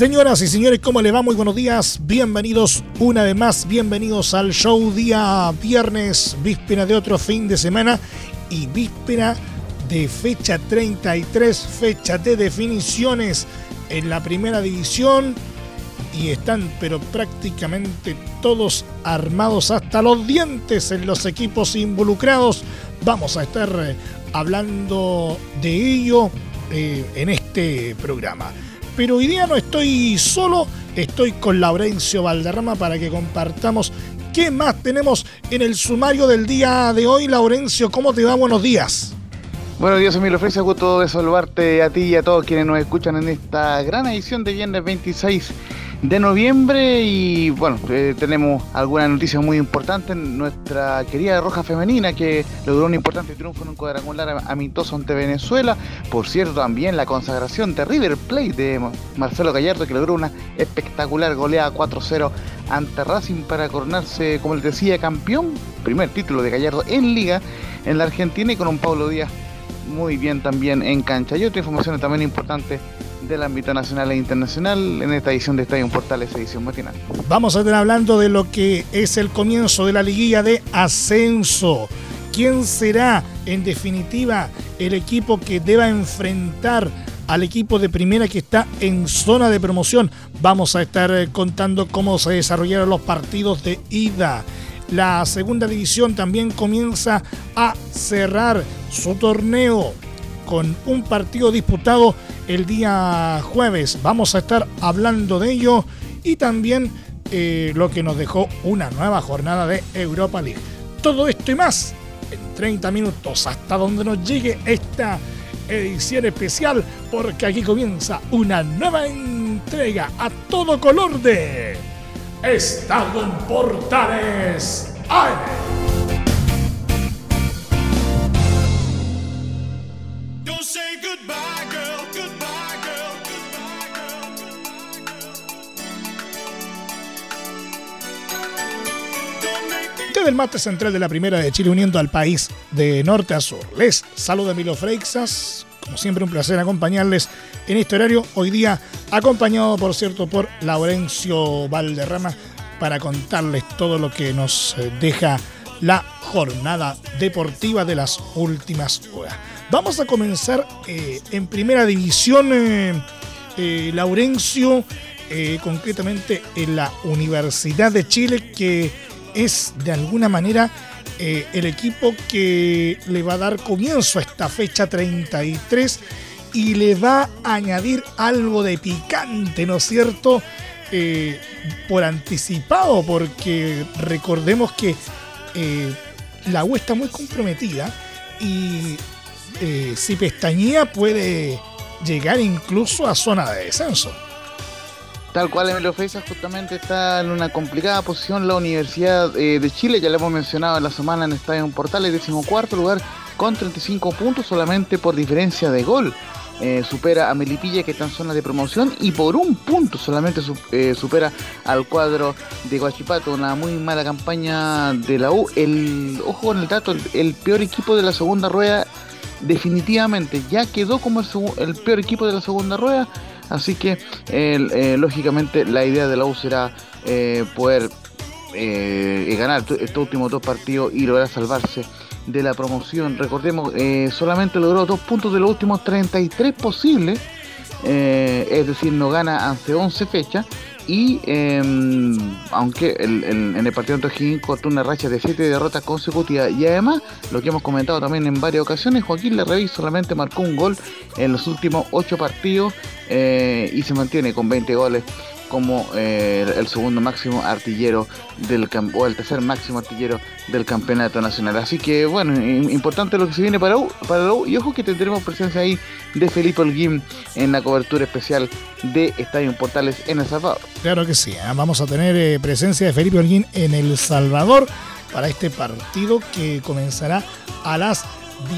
Señoras y señores, ¿cómo le va? Muy buenos días. Bienvenidos una vez más. Bienvenidos al show día viernes, víspera de otro fin de semana y víspera de fecha 33, fecha de definiciones en la primera división. Y están, pero prácticamente todos armados hasta los dientes en los equipos involucrados. Vamos a estar eh, hablando de ello eh, en este programa pero hoy día no estoy solo, estoy con Laurencio Valderrama para que compartamos qué más tenemos en el sumario del día de hoy. Laurencio, ¿cómo te va? Buenos días. Buenos días, Emilio Freisa, gusto de saludarte a ti y a todos quienes nos escuchan en esta gran edición de viernes 26 de noviembre y bueno, eh, tenemos algunas noticias muy importantes. Nuestra querida Roja Femenina que logró un importante triunfo en un cuadrangular amistoso ante Venezuela. Por cierto, también la consagración de River Plate de Marcelo Gallardo que logró una espectacular goleada 4-0 ante Racing para coronarse, como les decía, campeón. Primer título de Gallardo en liga en la Argentina y con un Pablo Díaz muy bien también en cancha. Y otra información también importante del ámbito nacional e internacional en esta edición de Estadio Portales, edición matinal. Vamos a estar hablando de lo que es el comienzo de la liguilla de ascenso. ¿Quién será, en definitiva, el equipo que deba enfrentar al equipo de primera que está en zona de promoción? Vamos a estar eh, contando cómo se desarrollaron los partidos de ida. La segunda división también comienza a cerrar su torneo con un partido disputado el día jueves. Vamos a estar hablando de ello y también eh, lo que nos dejó una nueva jornada de Europa League. Todo esto y más en 30 minutos hasta donde nos llegue esta edición especial porque aquí comienza una nueva entrega a todo color de Estado en Portales del mate central de la Primera de Chile uniendo al país de norte a sur. Les saluda Emilio Freixas, como siempre un placer acompañarles en este horario, hoy día acompañado por cierto por Laurencio Valderrama para contarles todo lo que nos eh, deja la jornada deportiva de las últimas horas. Vamos a comenzar eh, en primera división, eh, Laurencio, concretamente en la Universidad de Chile, que es de alguna manera eh, el equipo que le va a dar comienzo a esta fecha 33 y le va a añadir algo de picante, ¿no es cierto? Eh, por anticipado, porque recordemos que eh, la U está muy comprometida y si pestañía puede llegar incluso a zona de descenso. Tal cual Emilio Feisa justamente está en una complicada posición la Universidad eh, de Chile, ya lo hemos mencionado en la semana en Estadio Portales, decimocuarto lugar con 35 puntos solamente por diferencia de gol. Eh, supera a Melipilla que está en zona de promoción y por un punto solamente eh, supera al cuadro de Guachipato, una muy mala campaña de la U. El, ojo con el dato, el, peor equipo de la segunda rueda definitivamente ya quedó como el peor equipo de la segunda rueda Así que eh, lógicamente la idea de la U será eh, poder eh, ganar estos últimos dos partidos y lograr salvarse de la promoción. Recordemos, solamente logró dos puntos de los últimos 33 posibles, es decir, no gana hace 11 fechas y em, aunque en el partido de O'Higgins cortó una racha de 7 derrotas consecutivas. Y además, lo que hemos comentado también en varias ocasiones, Joaquín Lerreví solamente marcó un gol en los últimos 8 partidos eh, y se mantiene con 20 goles como eh, el segundo máximo artillero del o el tercer máximo artillero del campeonato nacional. Así que bueno, importante lo que se viene para U, para U y ojo que tendremos presencia ahí de Felipe Holguín en la cobertura especial de Estadio Portales en El Salvador. Claro que sí, ¿eh? vamos a tener eh, presencia de Felipe Holguín en El Salvador para este partido que comenzará a las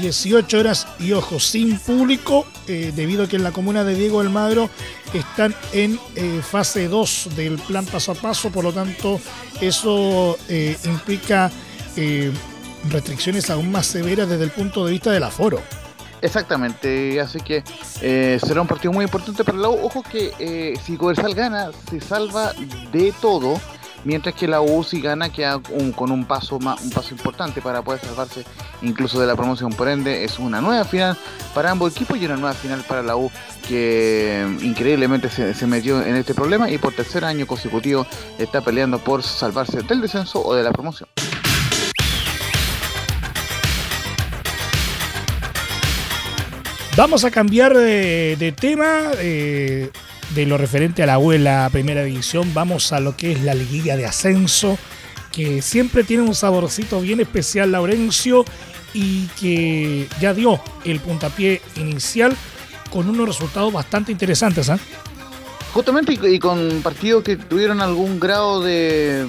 18 horas y ojo, sin público, eh, debido a que en la comuna de Diego Almagro están en eh, fase 2 del plan paso a paso, por lo tanto eso eh, implica restricciones aún más severas desde el punto de vista del aforo. Exactamente, así que será un partido muy importante para el Ojo que si Coversal gana, se salva de todo mientras que la U si gana queda con un paso un paso importante para poder salvarse incluso de la promoción. Por ende, es una nueva final para ambos equipos y una nueva final para la U que mm, increíblemente se, metió en este problema y por tercer año consecutivo está peleando por salvarse del descenso o de la promoción. Vamos a cambiar de, tema. Eh, de lo referente a la U en la primera división, vamos a lo que es la liguilla de ascenso, que siempre tiene un saborcito bien especial, Laurencio, y que ya dio el puntapié inicial con unos resultados bastante interesantes. ¿eh? Justamente y, con partidos que tuvieron algún grado de,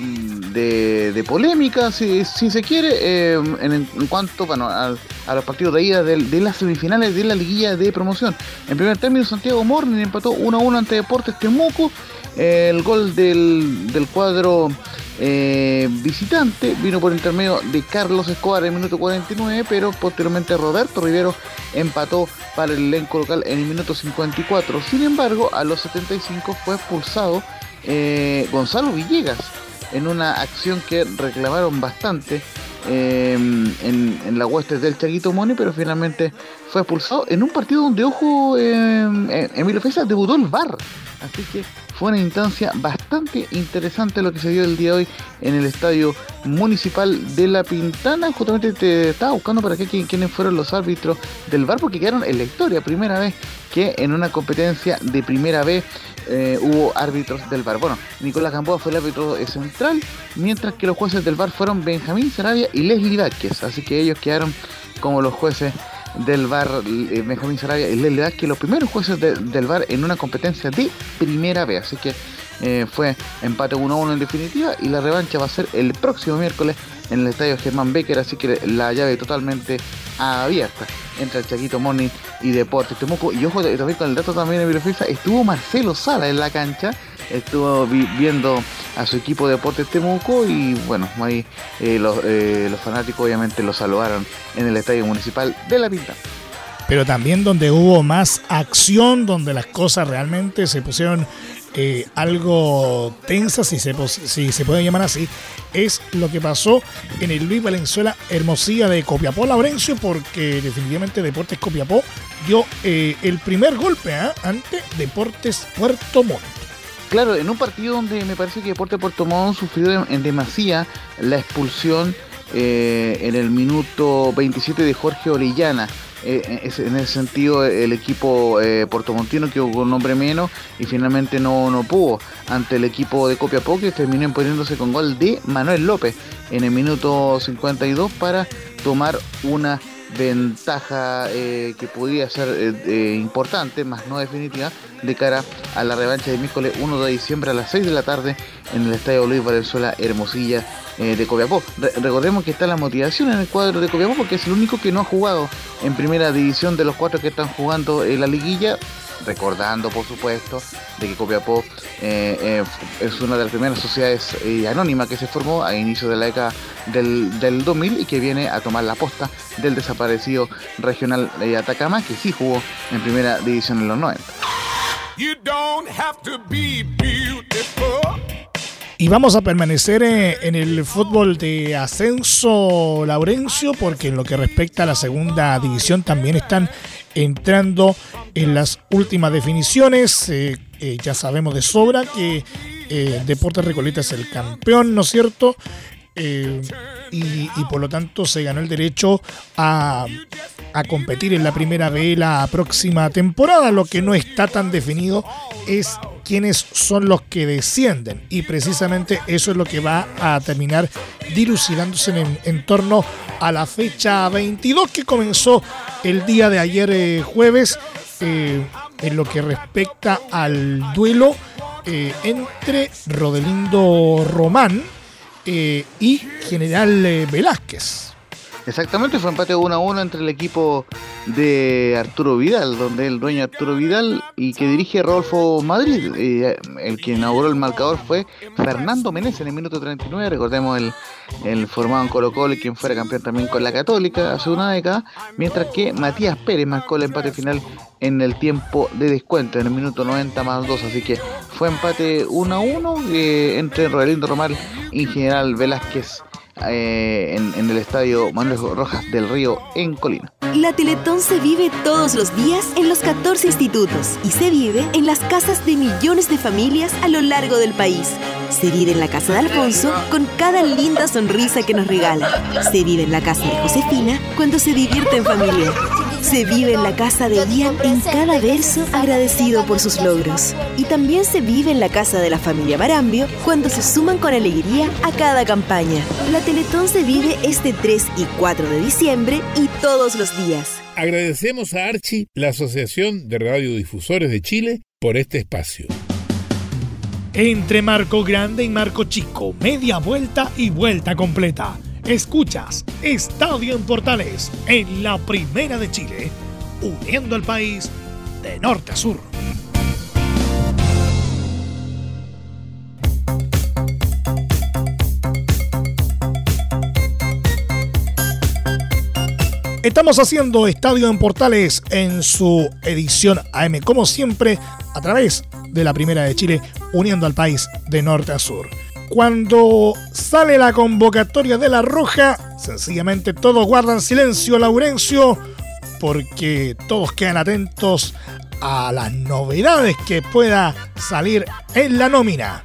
de, polémica, si, se quiere, eh, en, cuanto bueno, a, los partidos de ida de, las semifinales de la liguilla de promoción. En primer término, Santiago Morning empató 1-1 ante Deportes Temuco. el gol del, del cuadro eh, visitante vino por intermedio de Carlos Escobar en el minuto 49, pero posteriormente Roberto Rivero empató para el elenco local en el minuto 54. Sin embargo, a los 75 fue expulsado eh, Gonzalo Villegas en una acción que reclamaron bastante eh, en, la hueste del Chaguito Moni, pero finalmente fue expulsado en un partido donde, ojo, Emilio Fesa debutó el VAR. Así que fue una instancia bastante interesante lo que se dio el día de hoy en el estadio municipal de La Pintana. Justamente te estaba buscando para qué quiénes fueron los árbitros del bar porque quedaron en la historia. Primera vez que en una competencia de primera vez eh, hubo árbitros del bar. Bueno, Nicolás Gamboa fue el árbitro central, mientras que los jueces del bar fueron Benjamín Sarabia y Leslie Vázquez. Así que ellos quedaron como los jueces del VAR eh, Benjamín Sarabia y Lele que los primeros jueces del VAR en una competencia de primera vez. Así que eh, fue empate 1-1 en definitiva y la revancha va a ser el próximo miércoles en el estadio Germán Becker, así que la llave totalmente abierta entre el Chaquito Morning y Deportes Temuco. Y ojo también con el dato también de Virofisa, estuvo Marcelo Sala en la cancha, estuvo viendo a su equipo de Deportes Temuco y bueno, ahí eh, eh, los, fanáticos obviamente lo saludaron en el estadio municipal de La Pinta. Pero también donde hubo más acción, donde las cosas realmente se pusieron eh, algo tensas, si se, si se puede llamar así, es lo que pasó en el Luis Valenzuela Hermosilla de Copiapó, Laurencio, porque definitivamente Deportes Copiapó dio el primer golpe ante Deportes Puerto Montt. Claro, en un partido donde me parece que Deporte Puerto Montt sufrió en demasía la expulsión eh, en el minuto 27 de Jorge Orellana. Eh, en ese sentido, el equipo eh, portomontino quedó con un nombre menos y finalmente no, no pudo ante el equipo de Copiapó que terminó imponiéndose con gol de Manuel López en el minuto 52 para tomar una ventaja eh, que podría ser eh, eh, importante, más no definitiva, de cara a la revancha de miércoles 1 de diciembre a las 6 de la tarde en el Estadio Luis Valenzuela Hermosilla de Copiapó. recordemos que está la motivación en el cuadro de Copiapó porque es el único que no ha jugado en primera división de los cuatro que están jugando en la liguilla recordando por supuesto de que Copiapó eh, eh, es una de las primeras sociedades eh, anónimas que se formó a inicio de la década del, del 2000 y que viene a tomar la posta del desaparecido regional de Atacama que sí jugó en primera división en los 90. Y vamos a permanecer en el fútbol de ascenso Laurencio, porque en lo que respecta a la segunda división también están entrando en las últimas definiciones. Eh, eh, ya sabemos de sobra que eh, Deportes Recoleta es el campeón, ¿no es cierto? Y, por lo tanto se ganó el derecho a, a, competir en la primera B la próxima temporada. Lo que no está tan definido es quiénes son los que descienden. Y precisamente eso es lo que va a terminar dilucidándose en, torno a la fecha 22 que comenzó el día de ayer eh, jueves eh, en lo que respecta al duelo eh, entre Rodelindo Román y General Velázquez. Exactamente, fue empate 1 a 1 entre el equipo de Arturo Vidal, donde el dueño Arturo Vidal y que dirige Rodolfo Madrid. Eh, el que inauguró el marcador fue Fernando Menezes en el minuto 39. Recordemos el, el formado en Colo Colo y quien fuera campeón también con la Católica hace una década. Mientras que Matías Pérez marcó el empate final en el tiempo de descuento, en el minuto 90 más 2. Así que fue empate 1 a 1 eh, entre Rodelindo Román y General Velázquez eh, en, el estadio Manuel Rojas del Río en Colina. La Teletón se vive todos los días en los 14 institutos y se vive en las casas de millones de familias a lo largo del país. Se vive en la casa de Alfonso con cada linda sonrisa que nos regala. Se vive en la casa de Josefina cuando se divierte en familia. Se vive en la casa de Ian en cada verso agradecido por sus logros. Y también se vive en la casa de la familia Barambio cuando se suman con alegría a cada campaña. La Teletón se vive este 3 y 4 de diciembre y todos los días. Agradecemos a Archi, la Asociación de Radiodifusores de Chile, por este espacio. Entre Marco Grande y Marco Chico, media vuelta y vuelta completa Escuchas Estadio en Portales en la Primera de Chile, uniendo al país de norte a sur. Estamos haciendo Estadio en Portales en su edición AM, como siempre, a través de la Primera de Chile, uniendo al país de norte a sur. Cuando sale la convocatoria de la Roja, sencillamente todos guardan silencio, Laurencio, porque todos quedan atentos a las novedades que pueda salir en la nómina.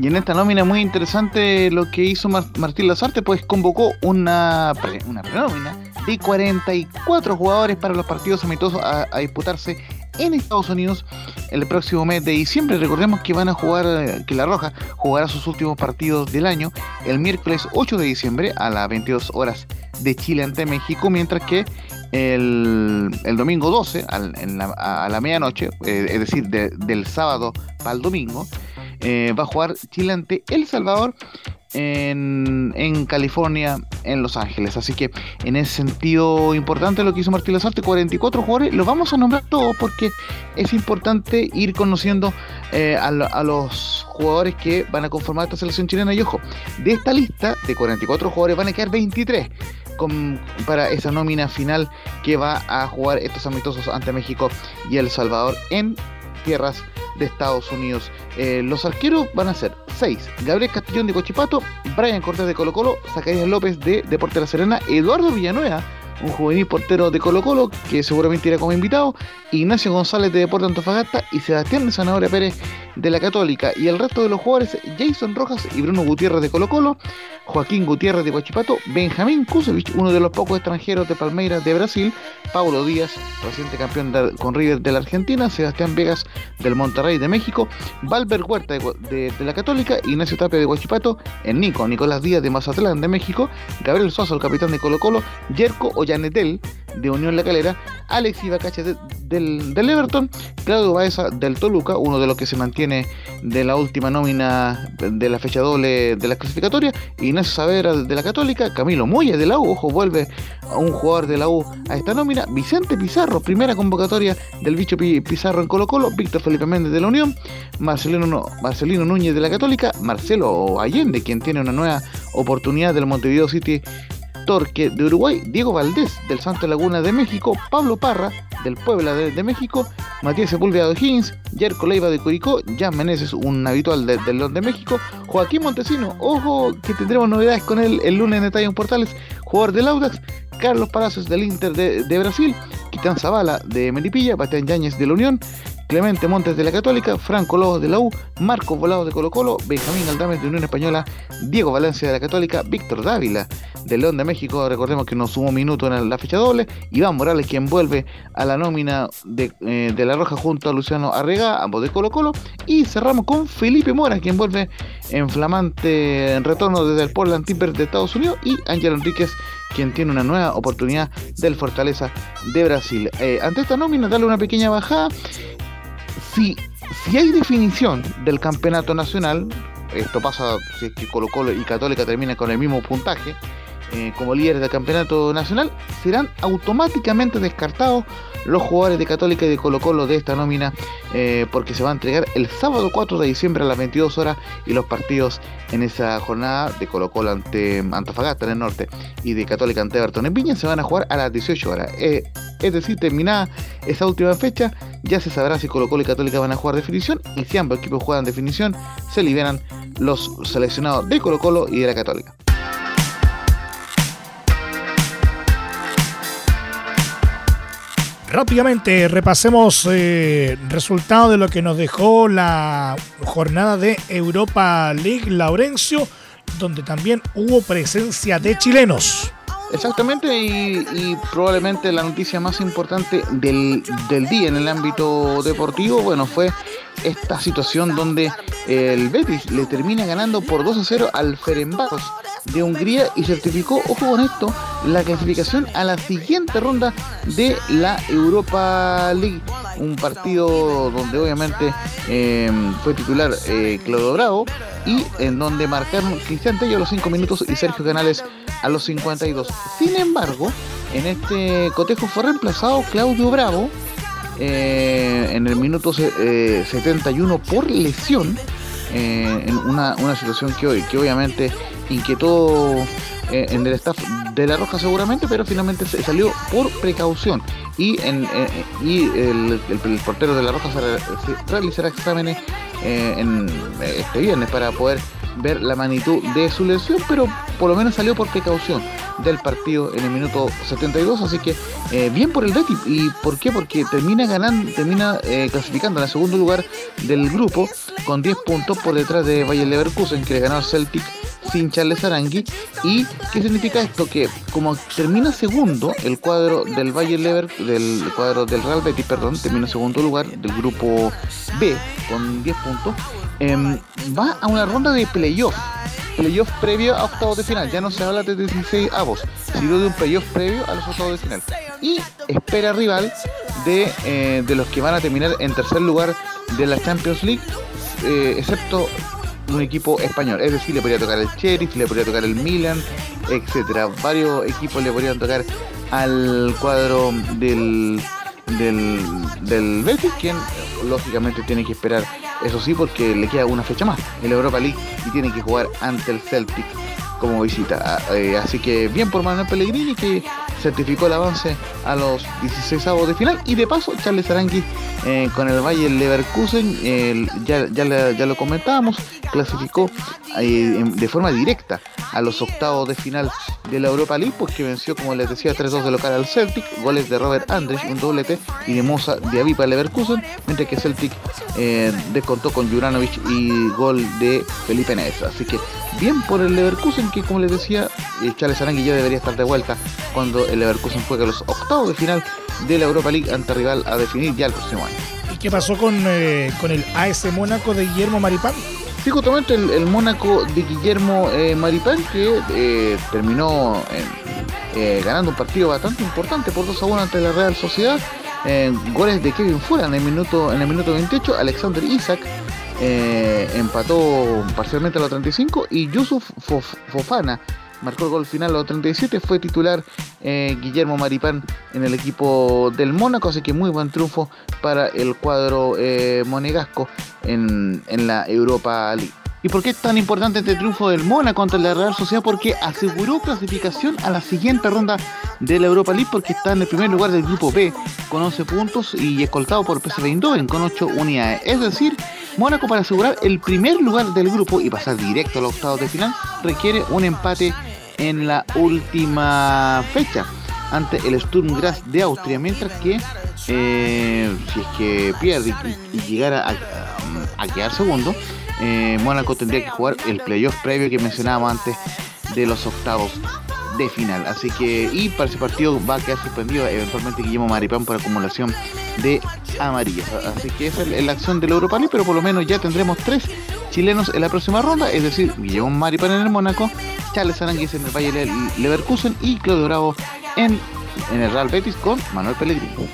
Y en esta nómina muy interesante lo que hizo Martín Lazarte, pues convocó una, una prenómina de 44 jugadores para los partidos amistosos a disputarse en Estados Unidos el próximo mes de diciembre. Recordemos que van a jugar, eh, que La Roja jugará sus últimos partidos del año el miércoles 8 de diciembre a las 22 horas de Chile ante México, mientras que el, domingo 12 a la medianoche, eh, es decir, del sábado para el domingo, eh, va a jugar Chile ante El Salvador en, California, en Los Ángeles. Así que en ese sentido importante lo que hizo Martín Lazarte, 44 jugadores, los vamos a nombrar todos porque es importante ir conociendo eh, a, los jugadores que van a conformar esta selección chilena. Y ojo, de esta lista de 44 jugadores van a quedar 23. Con, para esa nómina final que va a jugar estos amistosos ante México y El Salvador en tierras de Estados Unidos. Eh, los arqueros van a ser 6. Gabriel Castillón de Cochipato, Brian Cortés de Colo Colo, Zacarías López de Deporte de la Serena, Eduardo Villanueva un juvenil portero de Colo Colo que seguramente irá como invitado, Ignacio González de Deporte Antofagasta y Sebastián de Zanahoria Pérez de la Católica. Y el resto de los jugadores, Jason Rojas y Bruno Gutiérrez de Colo Colo, Joaquín Gutiérrez de Huachipato, Benjamín Kusevich, uno de los pocos extranjeros de Palmeiras de Brasil, Paulo Díaz, reciente campeón con River de la Argentina, Sebastián Vegas del Monterrey de México, Valver Huerta de, la Católica, Ignacio Tapia de Huachipato, el Nico, Nicolás Díaz de Mazatlán de México, Gabriel Sosa, el capitán de Colo Colo, Yerko Ollanetel de Unión La Calera, Alex Ibacache del, del, Everton, Claudio Baeza del Toluca, uno de los que se mantiene de la última nómina de la fecha doble de la clasificatoria, Ignacio Savera de la Católica, Camilo Moya de la U, ojo, vuelve a un jugador de la U a esta nómina, Vicente Pizarro, primera convocatoria del bicho Pizarro en Colo Colo, Víctor Felipe Méndez de la Unión, Marcelino, Marcelino Núñez de la Católica, Marcelo Allende, quien tiene una nueva oportunidad del Montevideo City Torque de Uruguay, Diego Valdés del Santo Laguna de México, Pablo Parra del Puebla de, México, Matías Sepúlveda de Higgins, Jerko Leiva de Curicó, Jan Meneses, un habitual del León de México, Joaquín Montesino, ojo que tendremos novedades con él el lunes en Detalle en Portales, jugador del Audax, Carlos Palacios del Inter de, Brasil, Quitán Zavala de Melipilla, Bastián Yáñez de la Unión, Clemente Montes de la Católica, Franco Lobos de la U, Marcos Volados de Colo Colo, Benjamín Aldames de Unión Española, Diego Valencia de la Católica, Víctor Dávila de León de México, recordemos que no sumó minuto en la fecha doble, Iván Morales quien vuelve a la nómina de, eh, La Roja junto a Luciano Arrega, ambos de Colo Colo, y cerramos con Felipe Mora quien vuelve en flamante retorno desde el Portland Timbers de Estados Unidos. Y Ángel Enríquez quien tiene una nueva oportunidad del Fortaleza de Brasil. Eh, ante esta nómina, darle una pequeña bajada si, si hay definición del campeonato nacional, esto pasa si es que Colo Colo y Católica terminan con el mismo puntaje, eh, como líderes del campeonato nacional, serán automáticamente descartados los jugadores de Católica y de Colo Colo de esta nómina eh, porque se va a entregar el sábado 4 de diciembre a las 22 horas y los partidos en esa jornada de Colo Colo ante Antofagasta en el norte y de Católica ante Everton en Viña se van a jugar a las 18 horas. Eh, es decir, terminada esa última fecha, ya se sabrá si Colo Colo y Católica van a jugar definición y si ambos equipos juegan definición, se liberan los seleccionados de Colo Colo y de la Católica. Rápidamente repasemos eh, resultado de lo que nos dejó la jornada de Europa League Laurencio, donde también hubo presencia de chilenos. Exactamente, y, probablemente la noticia más importante del, del, día en el ámbito deportivo, bueno, fue esta situación donde el Betis le termina ganando por 2 a 0 al Ferenbaros de Hungría y certificó, ojo con esto, la clasificación a la siguiente ronda de la Europa League. Un partido donde obviamente em, fue titular eh, Claudio Bravo y en donde marcaron Cristian Tello a los 5 minutos y Sergio Canales a los 52. Sin embargo, en este cotejo fue reemplazado Claudio Bravo eh, en el minuto 71 eh, por lesión. en una, una situación que, hoy, que obviamente inquietó eh, en el staff de La Roja seguramente, pero finalmente salió por precaución. Y, en, eh, y el, portero de La Roja se, realizará exámenes eh, en, este viernes para poder ver la magnitud de su lesión, pero por lo menos salió por precaución del partido en el minuto 72, así que bien por el Betis. ¿Y por qué? Porque termina ganando, termina clasificando en el segundo lugar del grupo con 10 puntos por detrás de Bayer Leverkusen, que le ganó al Celtic sin Charles Arangui. ¿Y qué significa esto? Que como termina segundo el cuadro del Valle Lever, del cuadro del Real Betis, perdón, termina segundo lugar del grupo B con 10 puntos, em, va a una ronda de playoff. Playoff previo a octavos de final. Ya no se habla de 16 avos, sino de un playoff previo a los octavos de final. Y espera rival de, eh, de los que van a terminar en tercer lugar de la Champions League, eh, excepto un equipo español. Es decir, le podría tocar el Sheriff, le podría tocar el Milan, etcétera. Varios equipos le podrían tocar al cuadro del del, del Betis, quien lógicamente tiene que esperar, eso sí, porque le queda una fecha más en la Europa League y tiene que jugar ante el Celtic como visita. Ah, eh, así que bien por Manuel Pellegrini que certificó el avance a los 16 avos de final y de paso Charles Arangui eh, con el Valle Leverkusen, ya, ya, lo comentábamos, clasificó eh, de forma directa a los octavos de final de la Europa League, pues que venció, como les decía, 3-2 de local al Celtic, goles de Robert Andrés, un doblete, y de Moza de Avipa Leverkusen, mientras que Celtic descontó con Juranovic y gol de Felipe Neves. Así que bien por el Leverkusen, que como les decía, eh, Charles Arangui ya debería estar de vuelta cuando el Leverkusen juegue los octavos de final de la Europa League ante rival a definir ya el próximo año. ¿Y qué pasó con, eh, con el AS Mónaco de Guillermo Maripán? Sí, justamente el, Mónaco de Guillermo eh, Maripán que terminó ganando un partido bastante importante por 2 a 1 ante la Real Sociedad. goles de Kevin Fuera en el minuto en el minuto 28, Alexander Isaac eh, empató parcialmente a los 35 y Yusuf Fofana marcó el gol final a los 37, fue titular eh, Guillermo Maripán en el equipo del Mónaco, así que muy buen triunfo para el cuadro eh, monegasco en, en la Europa League. ¿Y por qué es tan importante este triunfo del Mona contra la Real Sociedad? Porque aseguró clasificación a la siguiente ronda de la Europa League porque está en el primer lugar del grupo B con 11 puntos y escoltado por PSV Eindhoven con 8 unidades. Es decir, Mónaco para asegurar el primer lugar del grupo y pasar directo a los octavos de final requiere un empate en la última fecha. ante el Sturm Graz de Austria, mientras que eh, si es que pierde y, llegara a, quedar segundo, eh, Mónaco tendría que jugar el playoff previo que mencionábamos antes de los octavos de final. Así que, y para ese partido va a quedar suspendido eventualmente Guillermo Maripán por acumulación de amarillas. Así que esa es la acción del Europa League, pero por lo menos ya tendremos tres chilenos en la próxima ronda, es decir, Guillermo Maripán en el Mónaco, Charles Aranguis en el Valle Leverkusen y Claudio Bravo en, en el Real Betis con Manuel Pellegrini.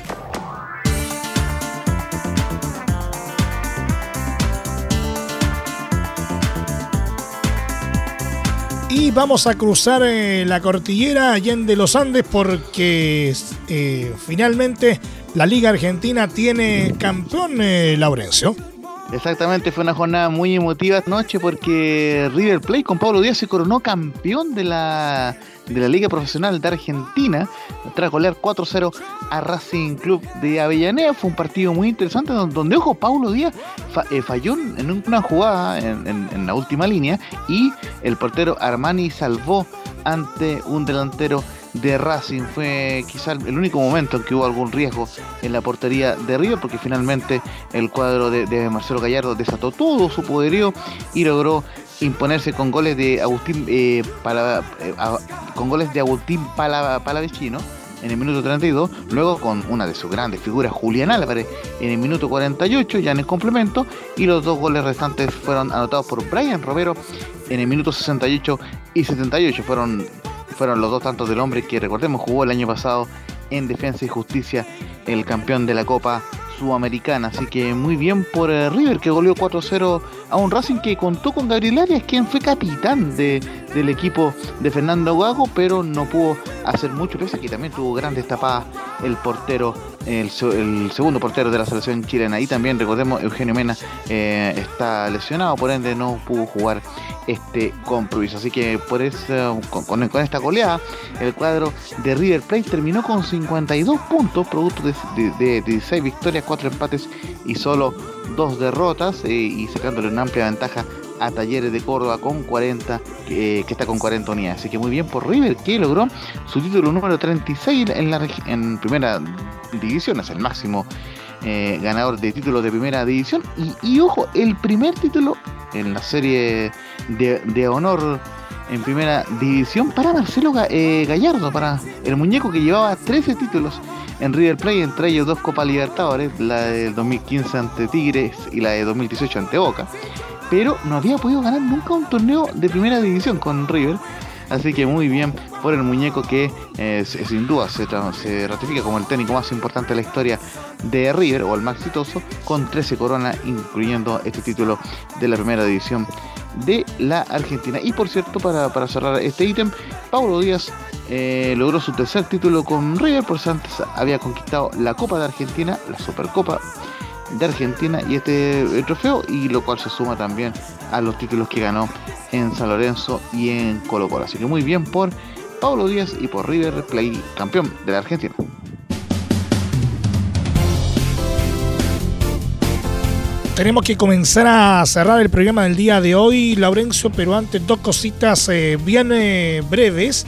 Y vamos a cruzar eh, la cordillera de los Andes porque eh, finalmente la Liga Argentina tiene campeón eh, Laurencio. Exactamente, fue una jornada muy emotiva noche porque River Plate con Pablo Díaz se coronó campeón de la, de la Liga Profesional de Argentina tras golear 4-0 a Racing Club de Avellaneda. Fue un partido muy interesante donde, ojo, Pablo Díaz eh, falló en una jugada en, en la última línea y el portero Armani salvó ante un delantero de Racing. Fue quizá el único momento en que hubo algún riesgo en la portería de River, porque finalmente el cuadro de, Marcelo Gallardo desató todo su poderío y logró imponerse con goles de Agustín eh, eh, con goles de Agustín Palavecino en el minuto 32, luego con una de sus grandes figuras, Julián Álvarez, en el minuto 48, ya en el complemento, y los dos goles restantes fueron anotados por Brian Romero en el minuto 68 y 78. Fueron fueron los dos tantos del hombre que recordemos jugó el año pasado en Defensa y Justicia, el campeón de la Copa Sudamericana. Así que muy bien por eh, River que goleó 4-0 a un Racing que contó con Gabriel Arias, quien fue capitán de, del equipo de Fernando Gago, pero no pudo hacer mucho, pese a que también tuvo grandes tapadas el portero, el, segundo portero de la selección chilena. Y también recordemos, Eugenio Mena eh, está lesionado, por ende no pudo jugar este compromiso. Así que por eso, con, esta goleada, el cuadro de River Plate terminó con 52 puntos, producto de, de, 16 victorias, 4 empates y solo dos derrotas, eh, y sacándole una amplia ventaja a Talleres de Córdoba con 40, que está con 40 unidades. Así que muy bien por River que logró su título número 36 en, la, en primera división, es el máximo eh, ganador de títulos de primera división. Y, ojo, el primer título en la serie de, honor en primera división para Marcelo eh, Gallardo, para el muñeco que llevaba 13 títulos en River Plate, entre ellos dos Copas Libertadores, la del 2015 ante Tigres y la de 2018 ante Boca pero no había podido ganar nunca un torneo de primera división con River. Así que muy bien por el muñeco que eh, sin duda se, ratifica como el técnico más importante de la historia de River o el más exitoso con 13 coronas incluyendo este título de la primera división de la Argentina. Y por cierto, para, cerrar este ítem, Paulo Díaz eh, logró su tercer título con River, por antes había conquistado la Copa de Argentina, la Supercopa de Argentina y este trofeo y lo cual se suma también a los títulos que ganó en San Lorenzo y en Colo Colo. Así que muy bien por Pablo Díaz y por River Play, campeón de la Argentina. Tenemos que comenzar a cerrar el programa del día de hoy, Laurencio, pero antes dos cositas eh, bien eh, breves.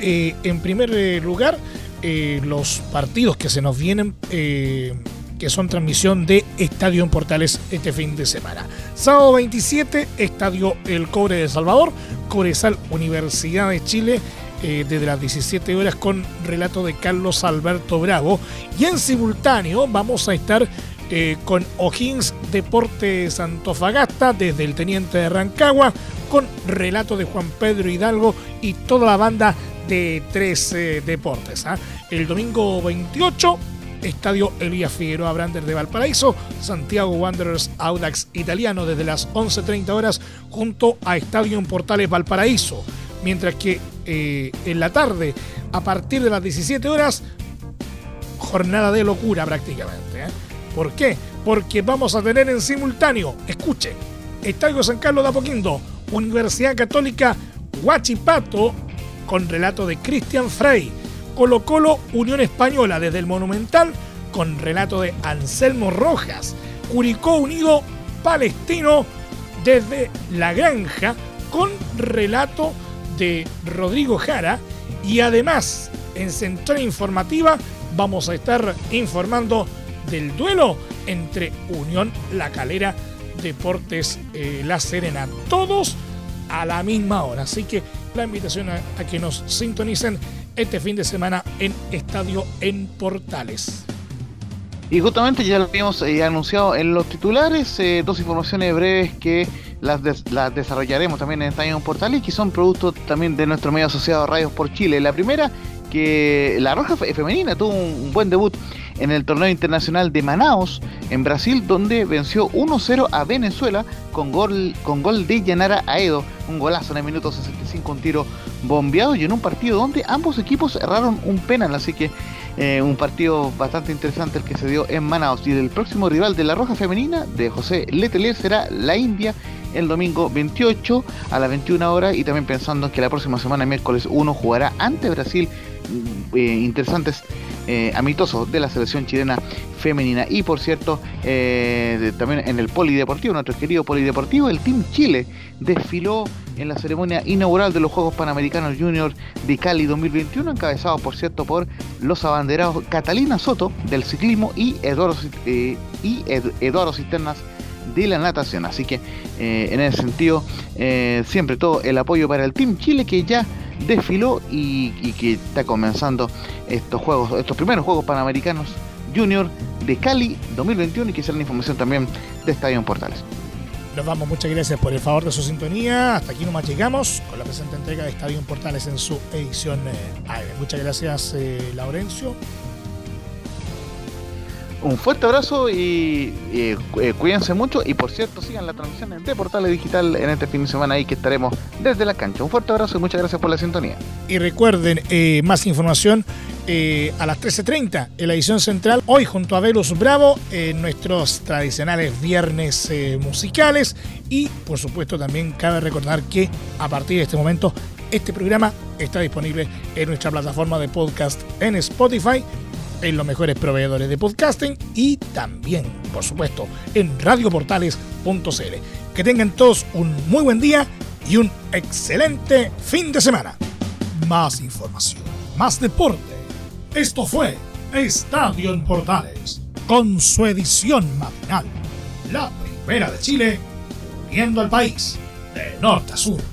Eh, en primer lugar, los partidos que se nos vienen que son transmisión de Estadio en Portales este fin de semana. Sábado 27, Estadio El Cobre de Salvador, Cobresal Universidad de Chile, desde las 17 horas con relato de Carlos Alberto Bravo. Y en simultáneo vamos a estar eh, con O'Higgins Deportes Antofagasta desde el Teniente de Rancagua con relato de Juan Pedro Hidalgo y toda la banda de tres eh, deportes. ¿ah? El domingo 28 Estadio Elías Figueroa Brander de Valparaíso, Santiago Wanderers Audax Italiano desde las 11.30 horas junto a Estadio en Portales Valparaíso. Mientras que eh, en la tarde, a partir de las 17 horas, jornada de locura prácticamente. ¿eh? ¿Por qué? Porque vamos a tener en simultáneo, escuche, Estadio San Carlos de Apoquindo, Universidad Católica Huachipato, con relato de Cristian Frey Colo Colo Unión Española desde el Monumental con relato de Anselmo Rojas. Curicó Unido Palestino desde La Granja con relato de Rodrigo Jara y además en Central Informativa vamos a estar informando del duelo entre Unión La Calera Deportes eh, La Serena. Todos a la misma hora. Así que la invitación a, que nos sintonicen este fin de semana en Estadio en Portales. Y justamente ya lo habíamos eh, anunciado en los titulares, eh, dos informaciones breves que las, desarrollaremos también en Estadio en Portales, que son productos también de nuestro medio asociado Radios por Chile. La primera, que la Roja Femenina tuvo un buen debut en el torneo internacional de Manaus, en Brasil, donde venció 1-0 a Venezuela con gol, con gol de Yanara Aedo, un golazo en el minuto 65, un tiro bombeado y en un partido donde ambos equipos erraron un penal, así que eh, un partido bastante interesante el que se dio en Manaus. Y el próximo rival de la Roja Femenina, de José Letelier, será la India el domingo 28 a las 21 horas y también pensando que la próxima semana, miércoles 1, jugará ante Brasil. Mm, eh, interesantes eh, amistosos de la selección chilena femenina. Y por cierto, eh, también en el polideportivo, nuestro querido polideportivo, el Team Chile desfiló en la ceremonia inaugural de los Juegos Panamericanos Junior de Cali 2021, encabezado por cierto por los abanderados Catalina Soto del ciclismo y Eduardo, eh, y Eduardo Cisternas de la natación. Así que eh, en ese sentido, siempre todo el apoyo para el Team Chile que ya desfiló y, que está comenzando estos juegos, estos primeros Juegos Panamericanos Junior de Cali 2021 y que será la información también de Estadio Portales. Nos vamos, muchas gracias por el favor de su sintonía. Hasta aquí nomás llegamos con la presente entrega de Estadio Portales en su edición eh, Muchas gracias, eh, Laurencio un fuerte abrazo y, eh, cuídense mucho. Y por cierto, sigan la transmisión de Portales Digital en este fin de semana ahí que estaremos desde la cancha. Un fuerte abrazo y muchas gracias por la sintonía. Y recuerden, eh, más información eh, a las 13.30 en la edición central. Hoy junto a Velus Bravo en nuestros tradicionales viernes musicales. Y por supuesto también cabe recordar que a partir de este momento este programa está disponible en nuestra plataforma de podcast en Spotify en los mejores proveedores de podcasting y también, por supuesto, en radioportales.cl. Que tengan todos un muy buen día y un excelente fin de semana. Más información, más deporte. Esto fue Estadio en Portales, con su edición matinal. La primera de Chile, uniendo al país de norte a sur.